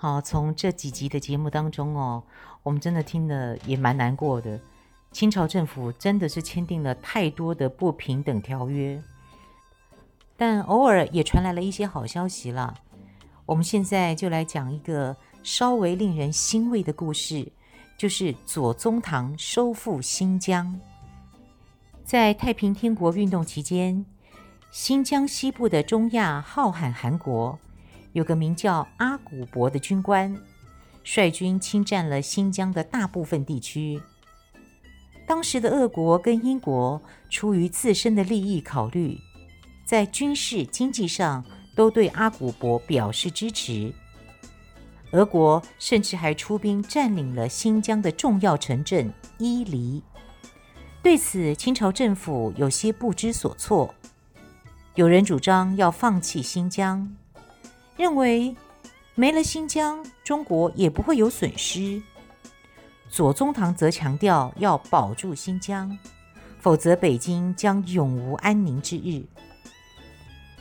好，从这几集的节目当中哦，我们真的听得也蛮难过的。清朝政府真的是签订了太多的不平等条约，但偶尔也传来了一些好消息了。我们现在就来讲一个稍微令人欣慰的故事，就是左宗棠收复新疆。在太平天国运动期间，新疆西部的中亚浩瀚汗国，有个名叫阿古柏的军官，率军侵占了新疆的大部分地区。当时的俄国跟英国出于自身的利益考虑，在军事、经济上都对阿古柏表示支持。俄国甚至还出兵占领了新疆的重要城镇伊犁。对此，清朝政府有些不知所措。有人主张要放弃新疆，认为没了新疆，中国也不会有损失。左宗棠则强调要保住新疆，否则北京将永无安宁之日。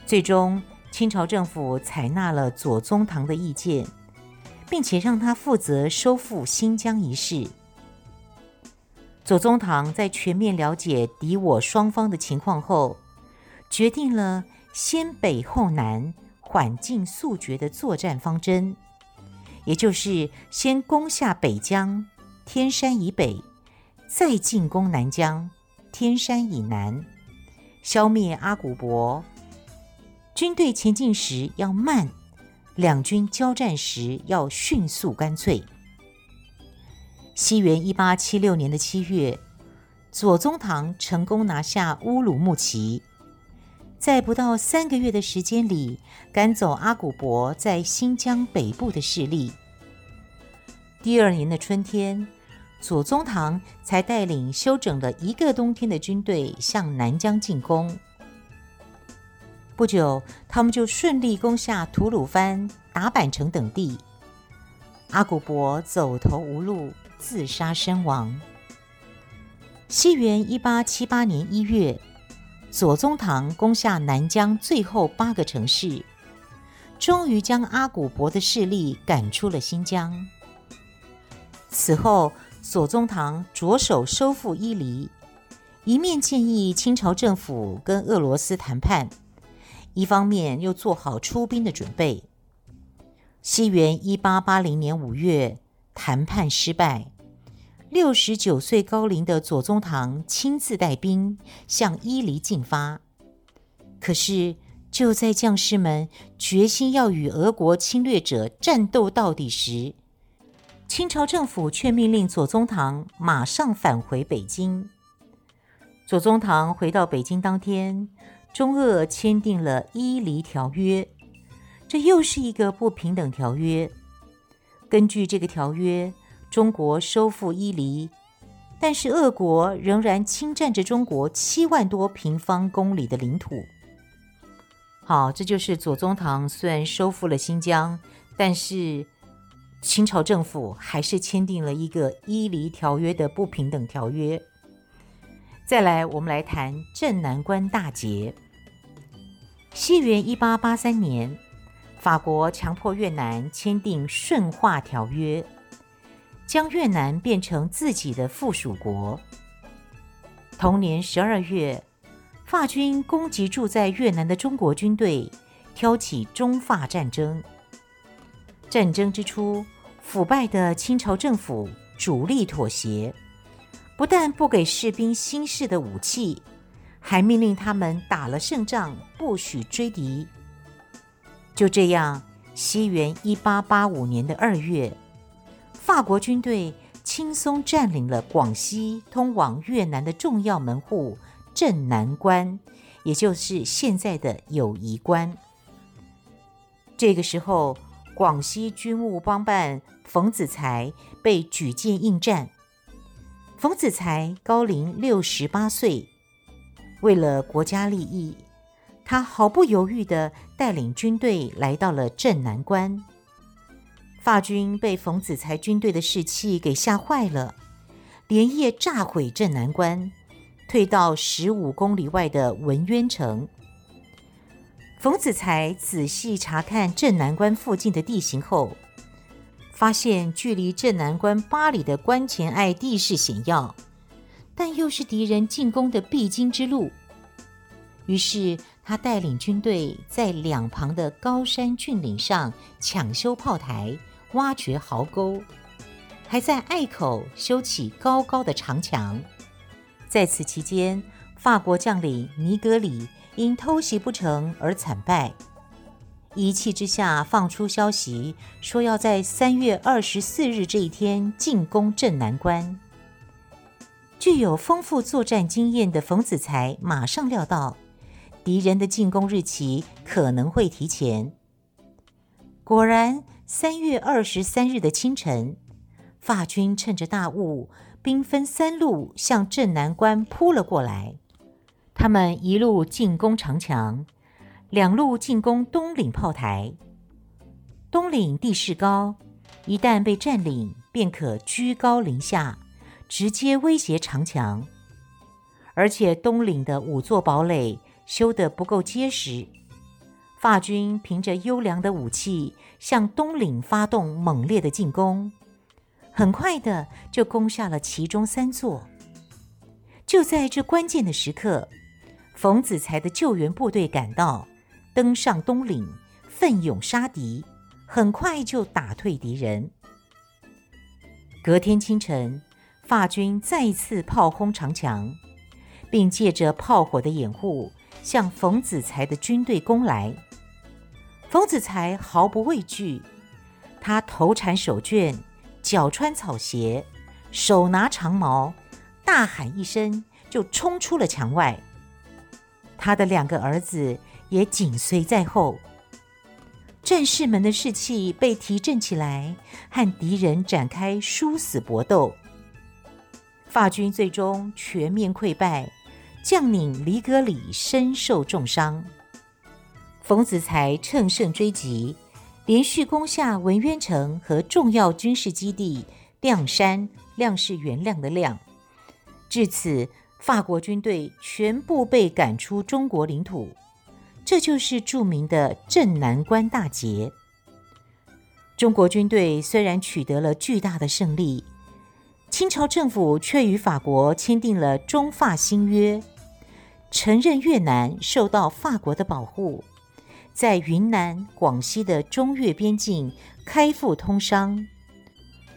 最终，清朝政府采纳了左宗棠的意见，并且让他负责收复新疆一事。左宗棠在全面了解敌我双方的情况后，决定了先北后南、缓进速决的作战方针，也就是先攻下北疆。天山以北，再进攻南疆；天山以南，消灭阿古柏。军队前进时要慢，两军交战时要迅速干脆。西元一八七六年的七月，左宗棠成功拿下乌鲁木齐，在不到三个月的时间里，赶走阿古柏在新疆北部的势力。第二年的春天。左宗棠才带领休整了一个冬天的军队向南疆进攻。不久，他们就顺利攻下吐鲁番、达坂城等地。阿古柏走投无路，自杀身亡。西元一八七八年一月，左宗棠攻下南疆最后八个城市，终于将阿古柏的势力赶出了新疆。此后，左宗棠着手收复伊犁，一面建议清朝政府跟俄罗斯谈判，一方面又做好出兵的准备。西元一八八零年五月，谈判失败，六十九岁高龄的左宗棠亲自带兵向伊犁进发。可是，就在将士们决心要与俄国侵略者战斗到底时，清朝政府却命令左宗棠马上返回北京。左宗棠回到北京当天，中俄签订了《伊犁条约》，这又是一个不平等条约。根据这个条约，中国收复伊犁，但是俄国仍然侵占着中国七万多平方公里的领土。好，这就是左宗棠虽然收复了新疆，但是。清朝政府还是签订了一个《伊犁条约》的不平等条约。再来，我们来谈镇南关大捷。西元一八八三年，法国强迫越南签订《顺化条约》，将越南变成自己的附属国。同年十二月，法军攻击驻在越南的中国军队，挑起中法战争。战争之初，腐败的清朝政府主力妥协，不但不给士兵新式的武器，还命令他们打了胜仗不许追敌。就这样，西元一八八五年的二月，法国军队轻松占领了广西通往越南的重要门户镇南关，也就是现在的友谊关。这个时候。广西军务帮办冯子材被举荐应战。冯子材高龄六十八岁，为了国家利益，他毫不犹豫地带领军队来到了镇南关。法军被冯子材军队的士气给吓坏了，连夜炸毁镇南关，退到十五公里外的文渊城。冯子材仔细查看镇南关附近的地形后，发现距离镇南关八里的关前隘地势险要，但又是敌人进攻的必经之路。于是他带领军队在两旁的高山峻岭上抢修炮台。挖掘壕沟，还在隘口修起高高的长墙。在此期间，法国将领尼格里因偷袭不成而惨败。一气之下，放出消息说要在三月二十四日这一天进攻镇南关。具有丰富作战经验的冯子材马上料到，敌人的进攻日期可能会提前。果然。三月二十三日的清晨，法军趁着大雾，兵分三路向镇南关扑了过来。他们一路进攻长墙，两路进攻东岭炮台。东岭地势高，一旦被占领，便可居高临下，直接威胁长墙。而且东岭的五座堡垒修得不够结实。法军凭着优良的武器向东岭发动猛烈的进攻，很快的就攻下了其中三座。就在这关键的时刻，冯子材的救援部队赶到，登上东岭，奋勇杀敌，很快就打退敌人。隔天清晨，法军再次炮轰长墙，并借着炮火的掩护，向冯子材的军队攻来。冯子材毫不畏惧，他头缠手绢，脚穿草鞋，手拿长矛，大喊一声就冲出了墙外。他的两个儿子也紧随在后。战士们的士气被提振起来，和敌人展开殊死搏斗。法军最终全面溃败，将领黎格里身受重伤。冯子材乘胜追击，连续攻下文渊城和重要军事基地谅山。谅是原谅的谅。至此，法国军队全部被赶出中国领土。这就是著名的镇南关大捷。中国军队虽然取得了巨大的胜利，清朝政府却与法国签订了中法新约，承认越南受到法国的保护。在云南、广西的中越边境开埠通商，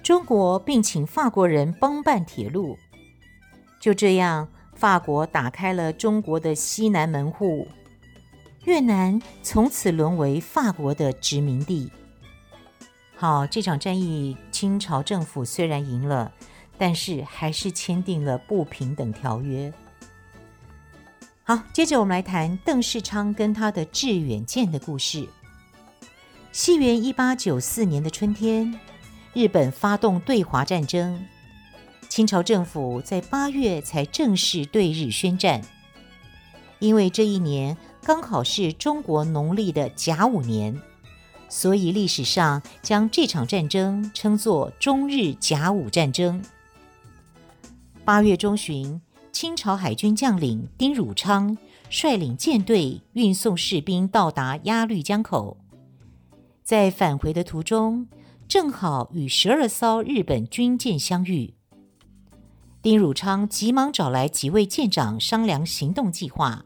中国并请法国人帮办铁路。就这样，法国打开了中国的西南门户，越南从此沦为法国的殖民地。好，这场战役，清朝政府虽然赢了，但是还是签订了不平等条约。好，接着我们来谈邓世昌跟他的致远舰的故事。西元一八九四年的春天，日本发动对华战争，清朝政府在八月才正式对日宣战。因为这一年刚好是中国农历的甲午年，所以历史上将这场战争称作中日甲午战争。八月中旬。清朝海军将领丁汝昌率领舰队运送士兵到达鸭绿江口，在返回的途中，正好与十二艘日本军舰相遇。丁汝昌急忙找来几位舰长商量行动计划。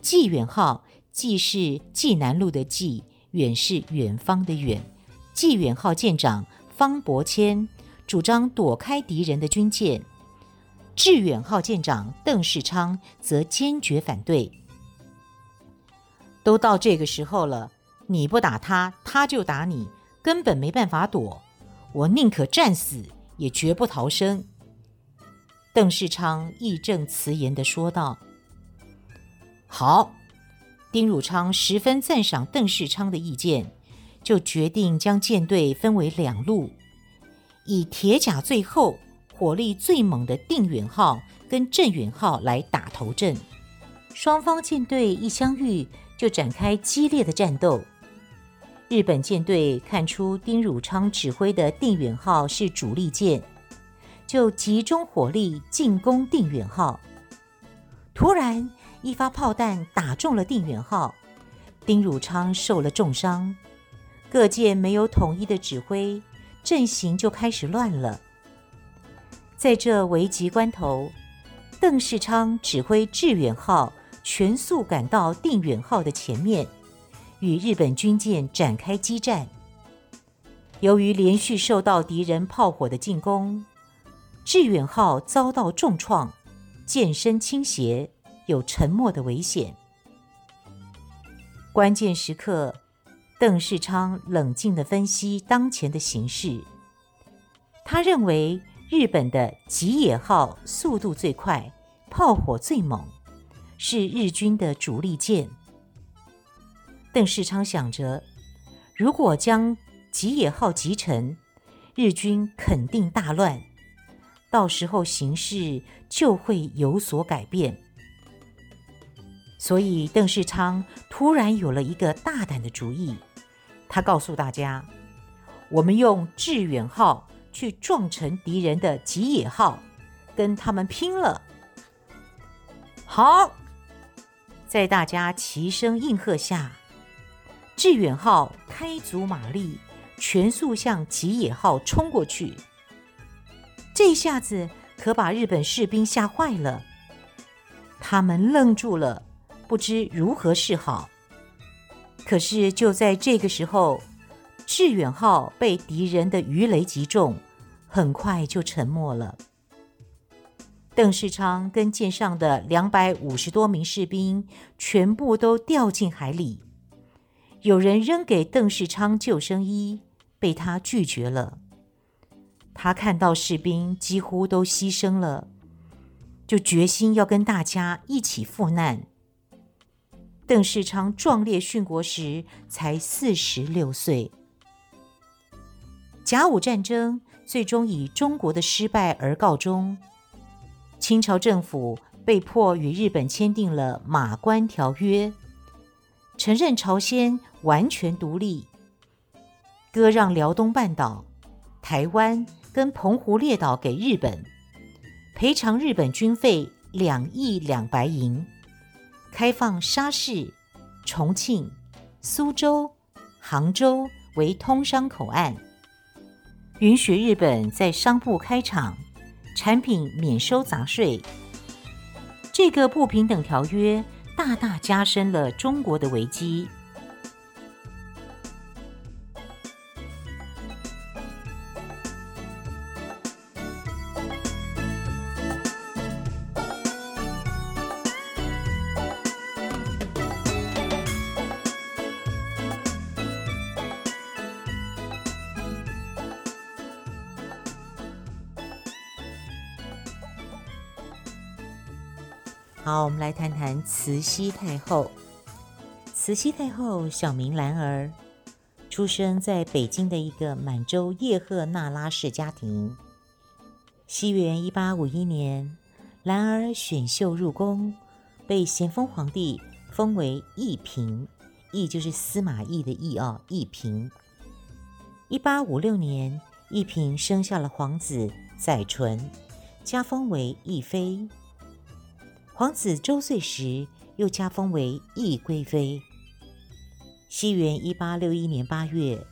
济远号，济是济南路的济，远是远方的远。济远号舰长方伯谦主张躲开敌人的军舰。致远号舰长邓世昌则坚决反对。都到这个时候了，你不打他，他就打你，根本没办法躲。我宁可战死，也绝不逃生。邓世昌义正辞严地说道：“好。”丁汝昌十分赞赏邓世昌的意见，就决定将舰队分为两路，以铁甲最厚、火力最猛的定远号跟镇远号来打头阵。双方舰队一相遇，就展开激烈的战斗。日本舰队看出丁汝昌指挥的定远号是主力舰，就集中火力进攻定远号。突然，一发炮弹打中了定远号，丁汝昌受了重伤。各舰没有统一的指挥，阵型就开始乱了。在这危急关头，邓世昌指挥致远号全速赶到定远号的前面，与日本军舰展开激战。由于连续受到敌人炮火的进攻，致远号遭到重创，舰身倾斜，有沉没的危险。关键时刻。邓世昌冷静地分析当前的形势。他认为日本的吉野号速度最快，炮火最猛，是日军的主力舰。邓世昌想着，如果将吉野号击沉，日军肯定大乱，到时候形势就会有所改变。所以，邓世昌突然有了一个大胆的主意。他告诉大家：“我们用致远号去撞沉敌人的吉野号，跟他们拼了！”好，在大家齐声应和下，致远号开足马力，全速向吉野号冲过去。这下子可把日本士兵吓坏了，他们愣住了，不知如何是好。可是就在这个时候，致远号被敌人的鱼雷击中，很快就沉没了。邓世昌跟舰上的两百五十多名士兵全部都掉进海里。有人扔给邓世昌救生衣，被他拒绝了。他看到士兵几乎都牺牲了，就决心要跟大家一起赴难。邓世昌壮烈殉国时才四十六岁。甲午战争最终以中国的失败而告终，清朝政府被迫与日本签订了《马关条约》，承认朝鲜完全独立，割让辽东半岛、台湾跟澎湖列岛给日本，赔偿日本军费两亿两白银。开放沙市、重庆、苏州、杭州为通商口岸，允许日本在商埠开厂，产品免收杂税。这个不平等条约大大加深了中国的危机。慈禧太后。慈禧太后小名兰儿，出生在北京的一个满洲叶赫那拉氏家庭。西元一八五一年，兰儿选秀入宫，被咸丰皇帝封为懿嫔，懿就是司马懿的懿啊，懿嫔。一八五六年，懿嫔生下了皇子载淳，加封为懿妃。皇子周岁时，又加封为懿贵妃。西元一八六一年八月，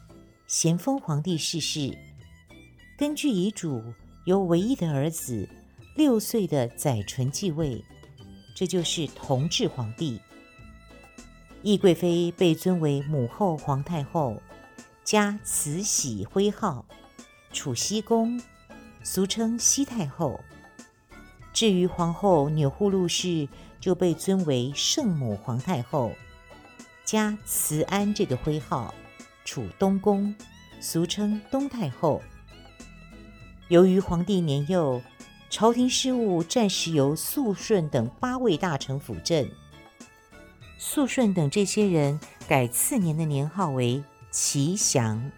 咸丰皇帝逝世，根据遗嘱，由唯一的儿子六岁的载淳继位，这就是同治皇帝。懿贵妃被尊为母后皇太后，加慈禧徽号，储熹宫，俗称熹太后。至于皇后钮祜禄氏，就被尊为圣母皇太后，加慈安这个徽号，处东宫，俗称东太后。由于皇帝年幼，朝廷事务暂时由肃顺等八位大臣辅政。肃顺等这些人改次年的年号为祺祥。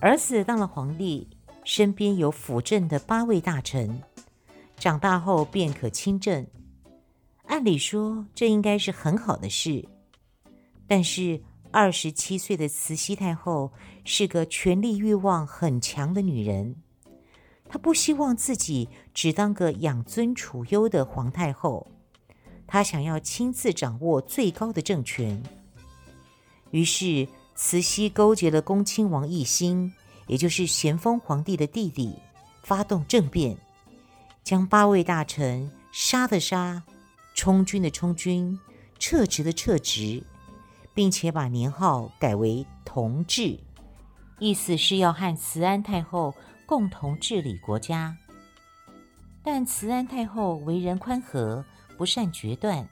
儿子当了皇帝，身边有辅政的八位大臣，长大后便可亲政。按理说，这应该是很好的事。但是，二十七岁的慈禧太后是个权力欲望很强的女人，她不希望自己只当个养尊处优的皇太后，她想要亲自掌握最高的政权。于是，慈禧勾结了恭亲王奕欣，也就是咸丰皇帝的弟弟，发动政变，将八位大臣杀的杀，充军的充军，撤职的撤职，并且把年号改为同治，意思是要和慈安太后共同治理国家。但慈安太后为人宽和，不善决断，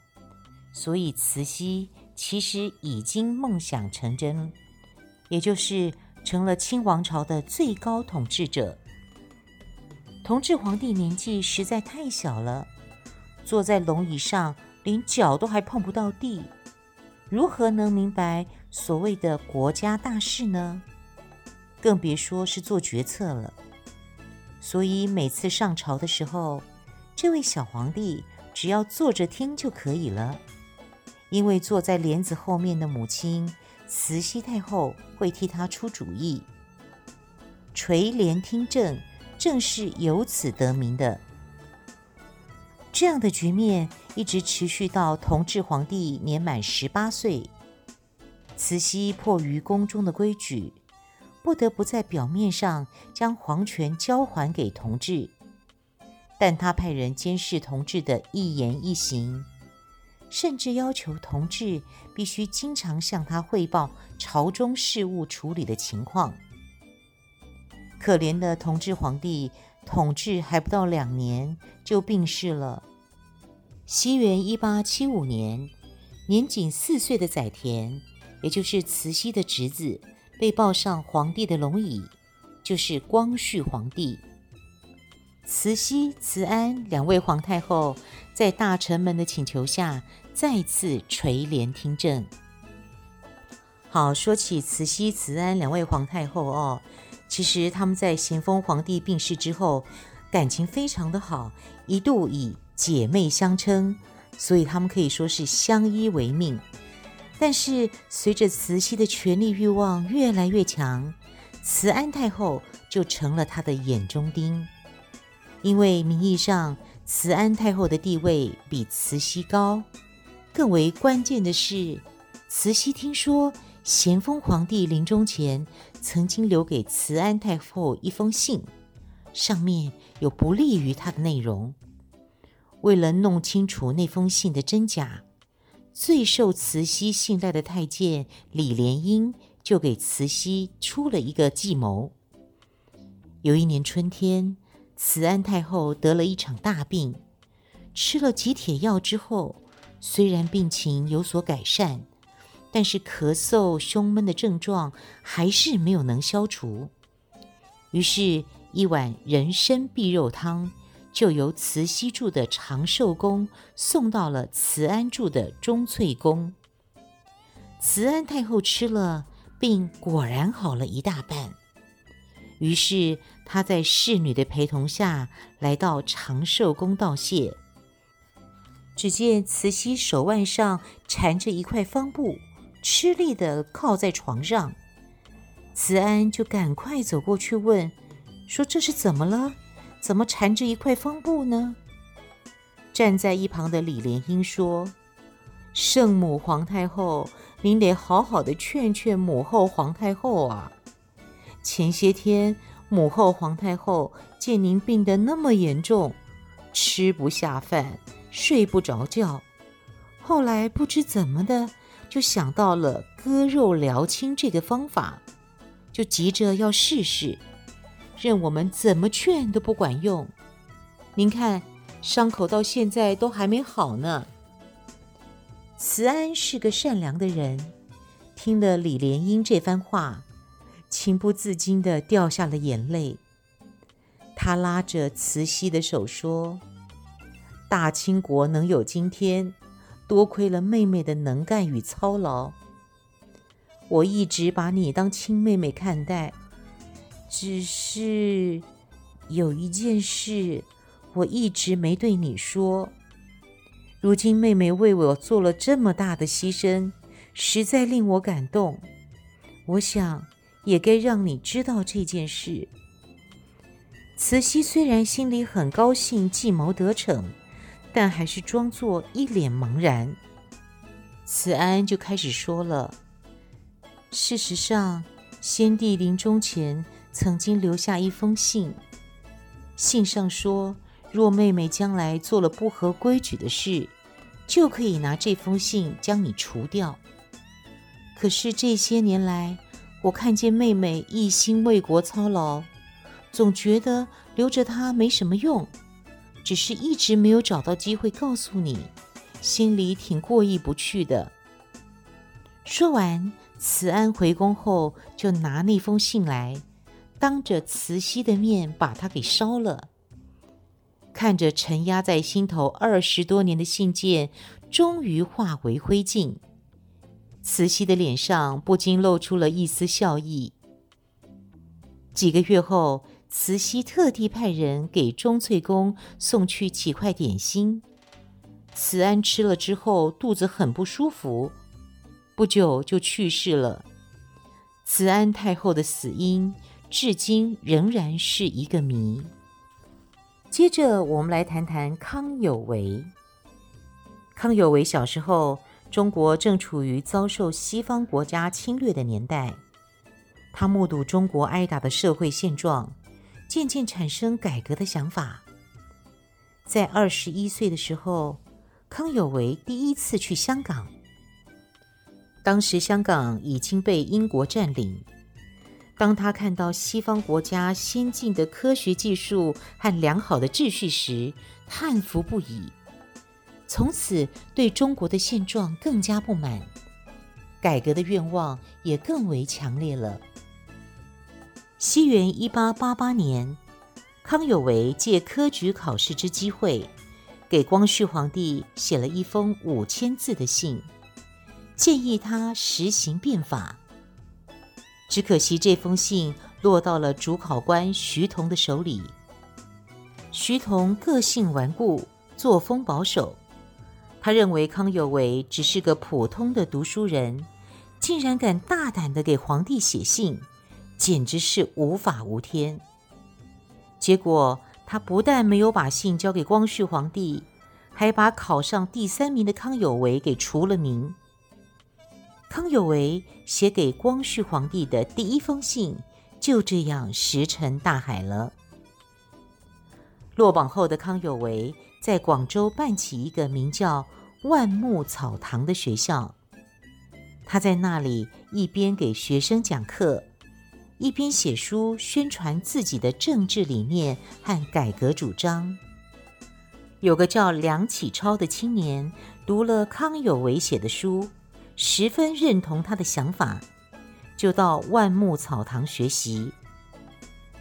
所以慈禧其实已经梦想成真。也就是成了清王朝的最高统治者。同治皇帝年纪实在太小了，坐在龙椅上，连脚都还碰不到地，如何能明白所谓的国家大事呢？更别说是做决策了。所以每次上朝的时候，这位小皇帝只要坐着听就可以了，因为坐在帘子后面的母亲。慈禧太后会替他出主意，垂帘听政正是由此得名的。这样的局面一直持续到同治皇帝年满十八岁，慈禧迫于宫中的规矩，不得不在表面上将皇权交还给同治，但他派人监视同治的一言一行。甚至要求同治必须经常向他汇报朝中事务处理的情况。可怜的同治皇帝统治还不到两年就病逝了。西元一八七五年，年仅四岁的载湉，也就是慈禧的侄子，被抱上皇帝的龙椅，就是光绪皇帝。慈禧、慈安两位皇太后在大臣们的请求下，再次垂帘听政。好，说起慈禧、慈安两位皇太后哦，其实他们在咸丰皇帝病逝之后，感情非常的好，一度以姐妹相称，所以他们可以说是相依为命。但是随着慈禧的权力欲望越来越强，慈安太后就成了他的眼中钉。因为名义上，慈安太后的地位比慈禧高，更为关键的是，慈禧听说咸丰皇帝临终前曾经留给慈安太后一封信，上面有不利于她的内容。为了弄清楚那封信的真假，最受慈禧信赖的太监李莲英就给慈禧出了一个计谋。有一年春天，慈安太后得了一场大病，吃了几帖药之后，虽然病情有所改善，但是咳嗽、胸闷的症状还是没有能消除。于是，一碗人参碧肉汤就由慈禧住的长寿宫送到了慈安住的钟翠宫。慈安太后吃了，病果然好了一大半。于是，她在侍女的陪同下来到长寿宫道谢。只见慈禧手腕上缠着一块方布，吃力地靠在床上。慈安就赶快走过去问，说：“这是怎么了？怎么缠着一块方布呢？”站在一旁的李莲英说：“圣母皇太后，您得好好的劝劝母后皇太后啊。”前些天，母后皇太后见您病得那么严重，吃不下饭，睡不着觉，后来不知怎么的，就想到了割肉疗亲这个方法，就急着要试试，任我们怎么劝都不管用。您看，伤口到现在都还没好呢。慈安是个善良的人，听了李莲英这番话。情不自禁地掉下了眼泪。他拉着慈禧的手说：“大清国能有今天，多亏了妹妹的能干与操劳。我一直把你当亲妹妹看待，只是有一件事我一直没对你说。如今妹妹为我做了这么大的牺牲，实在令我感动。我想也该让你知道这件事。慈禧虽然心里很高兴计谋得逞，但还是装作一脸茫然。慈安就开始说了。事实上，先帝临终前曾经留下一封信，信上说，若妹妹将来做了不合规矩的事，就可以拿这封信将你除掉。可是这些年来，我看见妹妹一心为国操劳，总觉得留着她没什么用，只是一直没有找到机会告诉你，心里挺过意不去的。说完。慈安回宫后，就拿那封信来，当着慈禧的面把它给烧了。看着沉压在心头二十多年的信件，终于化为灰烬，慈禧的脸上不禁露出了一丝笑意。几个月后，慈禧特地派人给钟粹宫送去几块点心，慈安吃了之后，肚子很不舒服。不久就去世了。慈安太后的死因至今仍然是一个谜。接着，我们来谈谈康有为。康有为小时候，中国正处于遭受西方国家侵略的年代，他目睹中国挨打的社会现状，渐渐产生改革的想法。在二十一岁的时候，康有为第一次去香港。当时香港已经被英国占领。当他看到西方国家先进的科学技术和良好的秩序时，叹服不已。从此对中国的现状更加不满，改革的愿望也更为强烈了。西元一八八八年，康有为借科举考试之机会，给光绪皇帝写了一封五千字的信。建议他实行变法，只可惜这封信落到了主考官徐桐的手里。徐桐个性顽固，作风保守，他认为康有为只是个普通的读书人，竟然敢大胆的给皇帝写信，简直是无法无天。结果他不但没有把信交给光绪皇帝，还把考上第三名的康有为给除了名。康有为写给光绪皇帝的第一封信就这样石沉大海了。落榜后的康有为在广州办起一个名叫万木草堂的学校，他在那里一边给学生讲课，一边写书宣传自己的政治理念和改革主张。有个叫梁启超的青年读了康有为写的书。十分认同他的想法，就到万木草堂学习。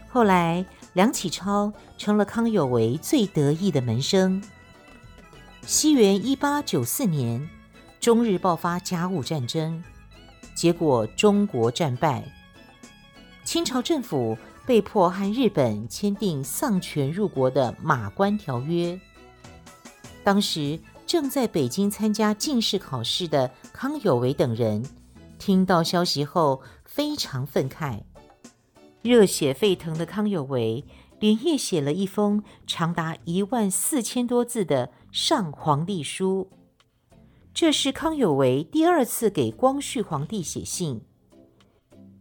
后来，梁启超成了康有为最得意的门生。西元一八九四年，中日爆发甲午战争，结果中国战败，清朝政府被迫和日本签订丧权入国的《马关条约》。当时，正在北京参加进士考试的康有为等人，听到消息后非常愤慨，热血沸腾的康有为连夜写了一封长达一万四千多字的上皇帝书。这是康有为第二次给光绪皇帝写信，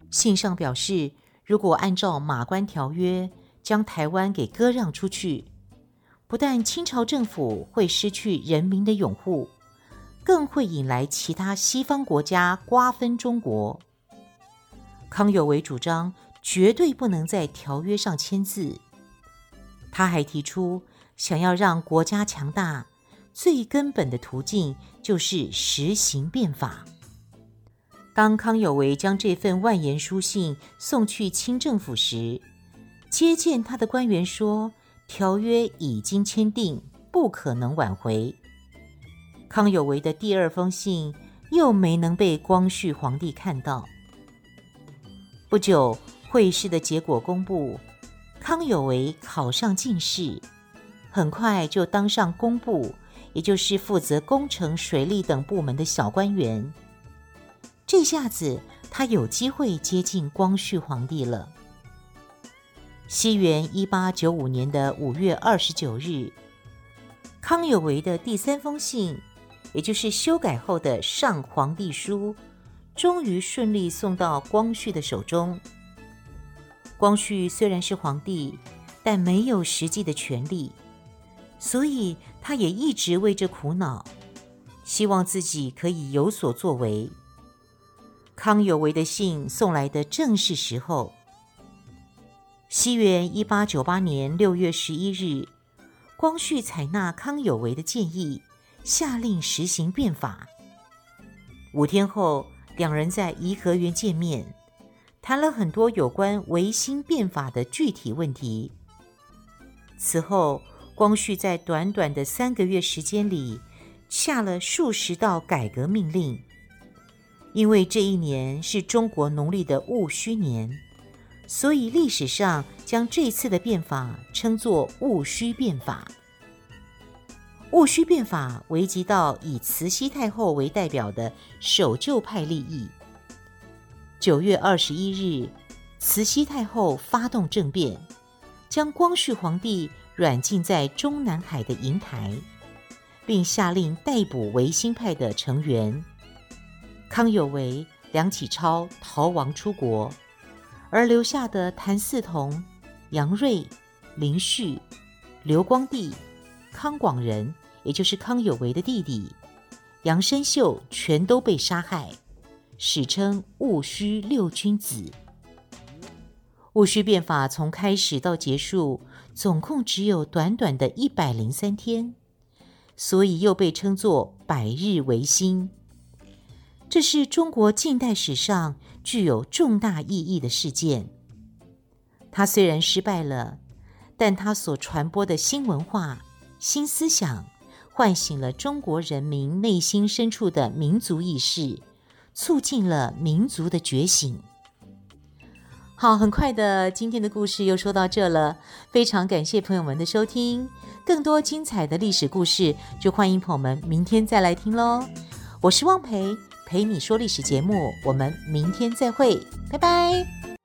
信上表示，如果按照马关条约将台湾给割让出去。不但清朝政府会失去人民的拥护，更会引来其他西方国家瓜分中国。康有为主张绝对不能在条约上签字。他还提出，想要让国家强大，最根本的途径就是实行变法。当康有为将这份万言书信送去清政府时，接见他的官员说。条约已经签订，不可能挽回。康有为的第二封信又没能被光绪皇帝看到。不久，会试的结果公布，康有为考上进士，很快就当上工部，也就是负责工程、水利等部门的小官员。这下子，他有机会接近光绪皇帝了。西元一八九五年的五月二十九日，康有为的第三封信，也就是修改后的上皇帝书，终于顺利送到光绪的手中。光绪虽然是皇帝，但没有实际的权力，所以他也一直为这苦恼，希望自己可以有所作为。康有为的信送来的正是时候。西元一八九八年六月十一日，光绪采纳康有为的建议，下令实行变法。五天后，两人在颐和园见面，谈了很多有关维新变法的具体问题。此后，光绪在短短的三个月时间里，下了数十道改革命令。因为这一年是中国农历的戊戌年，所以历史上将这次的变法称作戊戌变法。戊戌变法危及到以慈禧太后为代表的守旧派利益。九月二十一日，慈禧太后发动政变，将光绪皇帝软禁在中南海的瀛台，并下令逮捕维新派的成员。康有为、梁启超逃亡出国，而留下的谭嗣同、杨锐、林旭、刘光第。康广仁，也就是康有为的弟弟，杨生秀，全都被杀害，史称戊戌六君子。戊戌变法从开始到结束，总共只有短短的一百零三天，所以又被称作百日维新。这是中国近代史上具有重大意义的事件。它虽然失败了，但它所传播的新文化。新思想唤醒了中国人民内心深处的民族意识，促进了民族的觉醒。好，很快的，今天的故事又说到这了。非常感谢朋友们的收听，更多精彩的历史故事，就欢迎朋友们明天再来听喽。我是汪培，陪你说历史节目，我们明天再会，拜拜。